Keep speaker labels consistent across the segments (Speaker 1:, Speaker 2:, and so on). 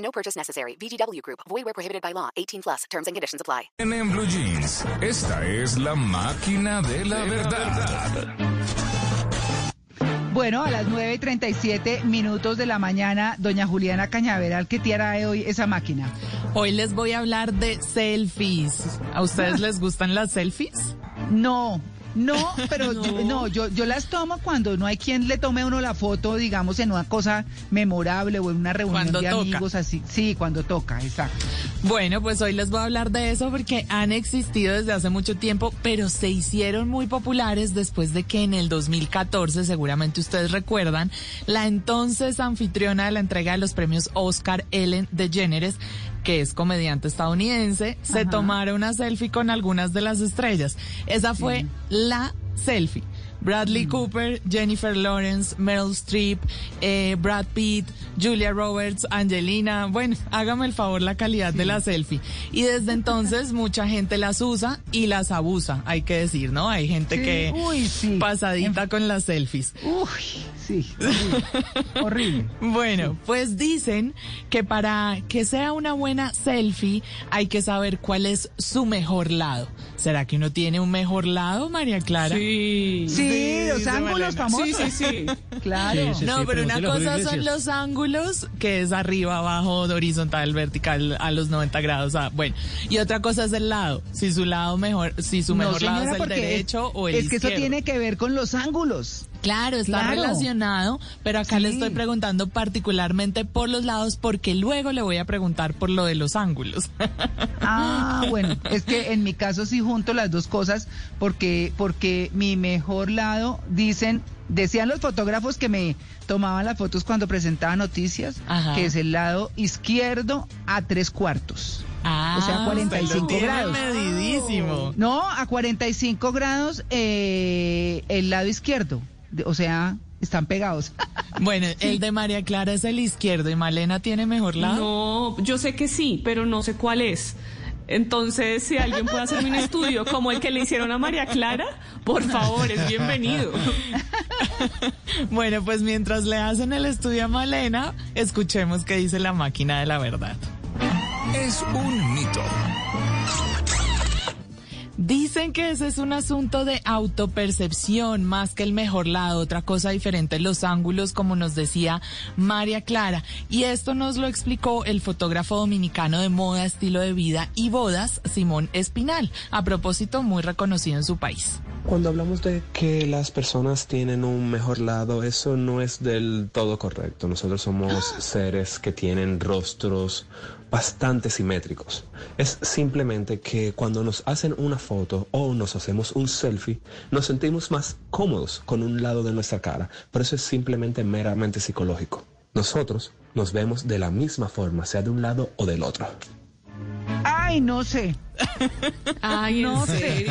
Speaker 1: No purchase necessary. VGW Group. Void where prohibited by law. 18 plus. Terms and conditions apply.
Speaker 2: En Blue Jeans, esta es la máquina de la verdad.
Speaker 3: Bueno, a las 9 y 37 minutos de la mañana, doña Juliana Cañaveral, ¿qué tiara hoy esa máquina?
Speaker 4: Hoy les voy a hablar de selfies. ¿A ustedes les gustan las selfies?
Speaker 3: No, no, pero Yo, no, yo, yo las tomo cuando no hay quien le tome a uno la foto, digamos, en una cosa memorable o en una reunión
Speaker 4: Cuando
Speaker 3: de
Speaker 4: toca.
Speaker 3: amigos así. Sí, cuando toca, exacto.
Speaker 4: Bueno, pues hoy les voy a hablar de eso porque han existido desde hace mucho tiempo, pero se hicieron muy populares después de que en el 2014, seguramente ustedes recuerdan, la entonces anfitriona de la entrega de los premios Oscar, Ellen DeGeneres, que es comediante estadounidense, se tomara una selfie con algunas de las estrellas. Esa fue la selfie. Bradley Cooper, Jennifer Lawrence, Meryl Streep, eh, Brad Pitt, Julia Roberts, Angelina. Bueno, hágame el favor la calidad de la selfie. Y desde entonces mucha gente las usa y las abusa, hay que decir, ¿no? Hay gente
Speaker 3: Sí,
Speaker 4: que
Speaker 3: uy, sí.
Speaker 4: pasadita con las selfies.
Speaker 3: Uy, sí, horrible. horrible.
Speaker 4: Bueno, pues dicen que para que sea una buena selfie hay que saber cuál es su mejor lado. ¿Será que uno tiene un mejor lado, María Clara?
Speaker 5: Sí.
Speaker 3: Sí, los ángulos famosos.
Speaker 5: Sí, sí, sí.
Speaker 3: Claro.
Speaker 4: No, pero una cosa son los ángulos, que es arriba, abajo, horizontal, vertical, a los 90 grados. ah, bueno, y otra cosa es el lado. Si su lado mejor, si su
Speaker 3: No,
Speaker 4: mejor lado es el
Speaker 3: porque
Speaker 4: derecho
Speaker 3: es,
Speaker 4: o el
Speaker 3: Es que eso
Speaker 4: izquierdo.
Speaker 3: tiene que ver con los ángulos.
Speaker 4: Claro, está
Speaker 3: Claro.
Speaker 4: relacionado, pero acá le estoy preguntando particularmente por los lados porque luego le voy a preguntar por lo de los ángulos.
Speaker 3: Ah, bueno, es que en mi caso sí junto las dos cosas porque porque mi mejor lado dicen decían los fotógrafos que me tomaban las fotos cuando presentaba noticias
Speaker 4: Ajá.
Speaker 3: que es el lado izquierdo a tres cuartos.
Speaker 4: Ah,
Speaker 3: O sea, 45
Speaker 4: usted lo tiene
Speaker 3: grados.
Speaker 4: medidísimo.
Speaker 3: No, a 45 grados eh, el lado izquierdo, o sea, están pegados.
Speaker 4: Bueno, el de María Clara es el izquierdo y Malena tiene mejor lado.
Speaker 5: No, yo sé que sí, pero no sé cuál es. Entonces, si alguien puede hacerme un estudio como el que le hicieron a María Clara, por favor, es bienvenido.
Speaker 4: Bueno, pues mientras le hacen el estudio a Malena, escuchemos qué dice la máquina de la verdad.
Speaker 2: Es un mito.
Speaker 4: Dicen que ese es un asunto de autopercepción más que el mejor lado, otra cosa diferente los ángulos, como nos decía María Clara. Y esto nos lo explicó el fotógrafo dominicano de moda, estilo de vida y bodas, Simón Espinal, a propósito muy reconocido en su país.
Speaker 6: Cuando hablamos de que las personas tienen un mejor lado, eso no es del todo correcto. Nosotros somos seres que tienen rostros bastante simétricos. Es simplemente que cuando nos hacen una foto o nos hacemos un selfie, nos sentimos más cómodos con un lado de nuestra cara. Pero eso es simplemente meramente psicológico. Nosotros nos vemos de la misma forma, sea de un lado o del otro.
Speaker 3: Ay, no sé.
Speaker 5: Ay, ¿en
Speaker 3: No sé.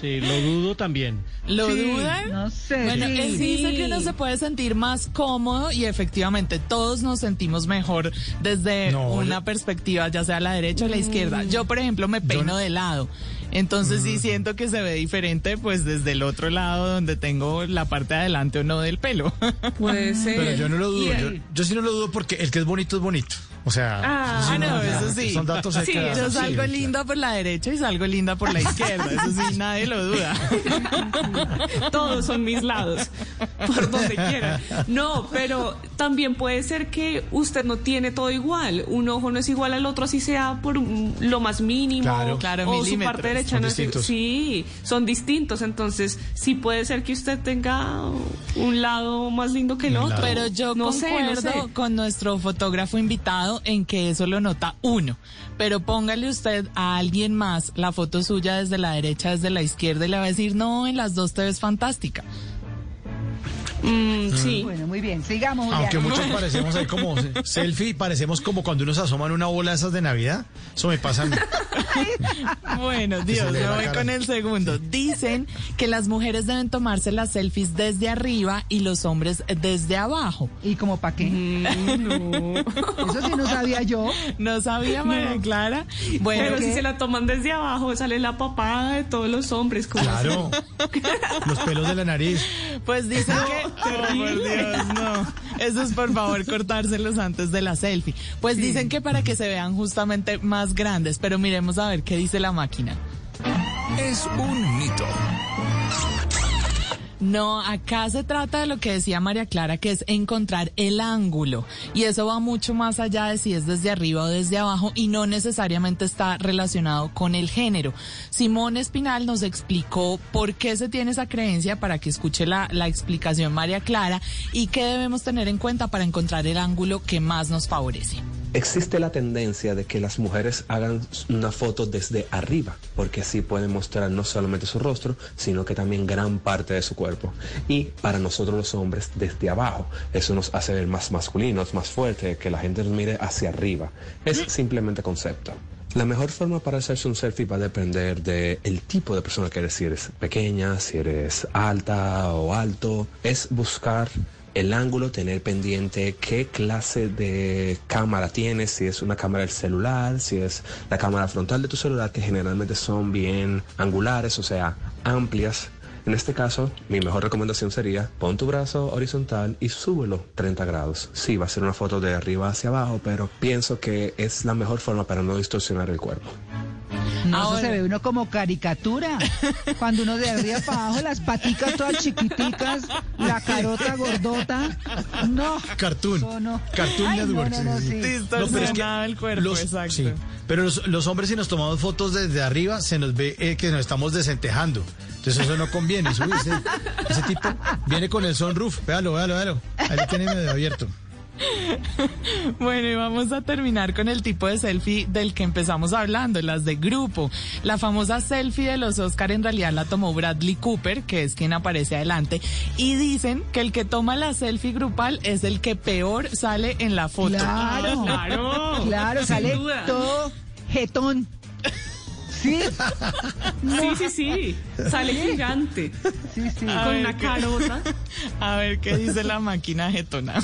Speaker 7: Sí, lo dudo también.
Speaker 4: ¿Lo
Speaker 3: Sí,
Speaker 4: dudan?
Speaker 3: No sé.
Speaker 4: Bueno,
Speaker 3: sí.
Speaker 4: él dice que uno se puede sentir más cómodo y efectivamente todos nos sentimos mejor desde
Speaker 7: No,
Speaker 4: una
Speaker 7: yo-
Speaker 4: perspectiva, ya sea a la derecha o la izquierda. Yo, por ejemplo, me peino de lado. Entonces
Speaker 7: Mm.
Speaker 4: sí siento que se ve diferente pues desde el otro lado donde tengo la parte de adelante o no del pelo.
Speaker 5: Puede ser.
Speaker 7: Pero yo no lo dudo. Yo sí no lo dudo porque el que es bonito es bonito. O sea,
Speaker 5: Ah,
Speaker 7: sí
Speaker 4: no, eso sí.
Speaker 7: Son datos
Speaker 5: Sí.
Speaker 4: Yo salgo
Speaker 7: Sí,
Speaker 4: linda por la derecha y salgo linda por la izquierda. Eso sí, nadie lo duda.
Speaker 5: Todos son mis lados, por donde quieran. No, pero también puede ser que usted no tiene todo igual. Un ojo no es igual al otro, así sea por lo más mínimo.
Speaker 7: Claro.
Speaker 4: Claro,
Speaker 5: o su parte derecha
Speaker 7: Son
Speaker 5: no es
Speaker 7: distintos.
Speaker 5: Sí, son distintos. Entonces, sí puede ser que usted tenga un lado más lindo que el otro.
Speaker 4: Pero yo
Speaker 5: no sé, no sé.
Speaker 4: con nuestro fotógrafo invitado en que eso lo nota uno. Pero póngale usted a alguien más la foto suya desde la derecha, desde la izquierda y le va a decir, no, en las dos te ves fantástica.
Speaker 5: Mm, sí.
Speaker 3: Bueno, muy bien, sigamos. Juliana.
Speaker 7: Aunque muchos parecemos ahí como selfie, parecemos como cuando uno se asoma en una bola de esas de Navidad. Eso me pasa a mí.
Speaker 4: Bueno, Dios, me voy con el segundo. Dicen que las mujeres deben tomarse las selfies desde arriba y los hombres desde abajo.
Speaker 3: ¿Y como para qué?
Speaker 5: Mm, no.
Speaker 3: Eso sí no sabía yo.
Speaker 4: No sabía, María Clara. Bueno,
Speaker 5: Pero
Speaker 3: ¿qué?
Speaker 5: si se la toman desde abajo, sale la papada de todos los hombres.
Speaker 7: Claro. Los pelos de la nariz.
Speaker 4: pues dicen que... Oh, por Dios, no. Eso es por favor cortárselos antes de la selfie. Pues dicen que para que se vean justamente más grandes, pero miremos a ver qué dice la máquina.
Speaker 2: Es un mito.
Speaker 4: No, acá se trata de lo que decía María Clara, que es encontrar el ángulo. Y eso va mucho más allá de si es desde arriba o desde abajo y no necesariamente está relacionado con el género. Simón Espinal nos explicó por qué se tiene esa creencia para que escuche la, la explicación María Clara y qué debemos tener en cuenta para encontrar el ángulo que más nos favorece.
Speaker 6: Existe la tendencia de que las mujeres hagan una foto desde arriba, porque así pueden mostrar no solamente su rostro, sino que también gran parte de su cuerpo. Y para nosotros los hombres desde abajo, eso nos hace ver más masculinos, más fuertes, que la gente nos mire hacia arriba. Es simplemente concepto. La mejor forma para hacerse un selfie va a depender del tipo de persona que eres, si eres pequeña, si eres alta o alto. Es buscar el ángulo, tener pendiente qué clase de cámara tienes, si es una cámara del celular, si es la cámara frontal de tu celular, que generalmente son bien angulares, o sea, amplias. En este caso, mi mejor recomendación sería pon tu brazo horizontal y súbelo 30 grados. Sí, va a ser una foto de arriba hacia abajo, pero pienso que es la mejor forma para no distorsionar el cuerpo.
Speaker 3: No, eso
Speaker 4: Ahora-
Speaker 3: se ve uno como caricatura. Cuando uno de arriba para abajo, las paticas todas chiquiticas, la carota gordota. No.
Speaker 7: Cartoon.
Speaker 3: No.
Speaker 7: Cartoon
Speaker 3: Ay,
Speaker 7: Network.
Speaker 3: no, no,
Speaker 7: sí, sí.
Speaker 3: sí.
Speaker 4: Distorsionado el cuerpo,
Speaker 7: los,
Speaker 4: exacto.
Speaker 7: sí, pero los, los hombres si nos tomamos fotos desde arriba se nos ve eh, que nos estamos desentejando. Entonces eso no conviene. Uy, ese, ese tipo viene con el sunroof. Véalo, véalo, véalo. Ahí tiene medio abierto.
Speaker 4: Bueno, y vamos a terminar con el tipo de selfie del que empezamos hablando, las de grupo. La famosa selfie de los Oscar en realidad la tomó Bradley Cooper, que es quien aparece adelante, y dicen que el que toma la selfie grupal es el que peor sale en la foto.
Speaker 3: Claro.
Speaker 5: Claro.
Speaker 3: Claro, sale
Speaker 5: duda.
Speaker 3: todo jetón. Sí,
Speaker 5: Sí, sí, sí. Sale gigante.
Speaker 3: sí, sí.
Speaker 4: A
Speaker 5: con una
Speaker 4: ¿qué?
Speaker 5: carota.
Speaker 4: A ver qué dice la máquina jetona.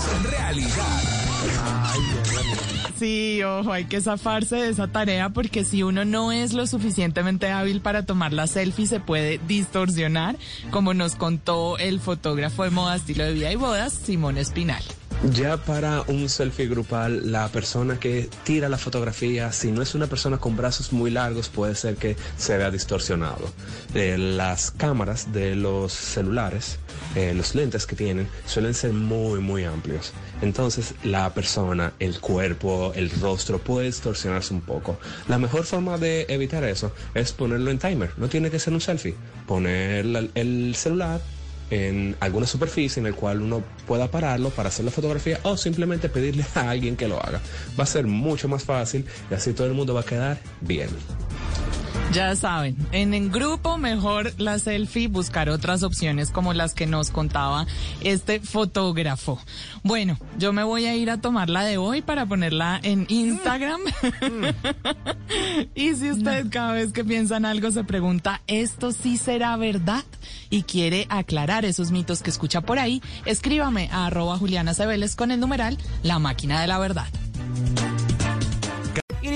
Speaker 2: Es realidad.
Speaker 4: Sí, ojo, hay que zafarse de esa tarea porque si uno no es lo suficientemente hábil para tomar la selfie se puede distorsionar, como nos contó el fotógrafo de moda, estilo de vida y bodas, Simón Espinal.
Speaker 6: Ya para un selfie grupal, la persona que tira la fotografía, si no es una persona con brazos muy largos, puede ser que se vea distorsionado. Eh, las cámaras de los celulares, eh, los lentes que tienen, suelen ser muy, muy amplios. Entonces, la persona, el cuerpo, el rostro puede distorsionarse un poco. La mejor forma de evitar eso es ponerlo en timer. No tiene que ser un selfie. Poner el celular en alguna superficie en el cual uno pueda pararlo para hacer la fotografía o simplemente pedirle a alguien que lo haga. Va a ser mucho más fácil y así todo el mundo va a quedar bien.
Speaker 4: Ya saben, en el grupo mejor la selfie, buscar otras opciones como las que nos contaba este fotógrafo. Bueno, yo me voy a ir a tomar la de hoy para ponerla en Instagram. y si usted cada vez que piensa en algo se pregunta, ¿esto sí será verdad? Y quiere aclarar esos mitos que escucha por ahí, escríbame a arroba Juliana Cebeles con el numeral La Máquina de la Verdad.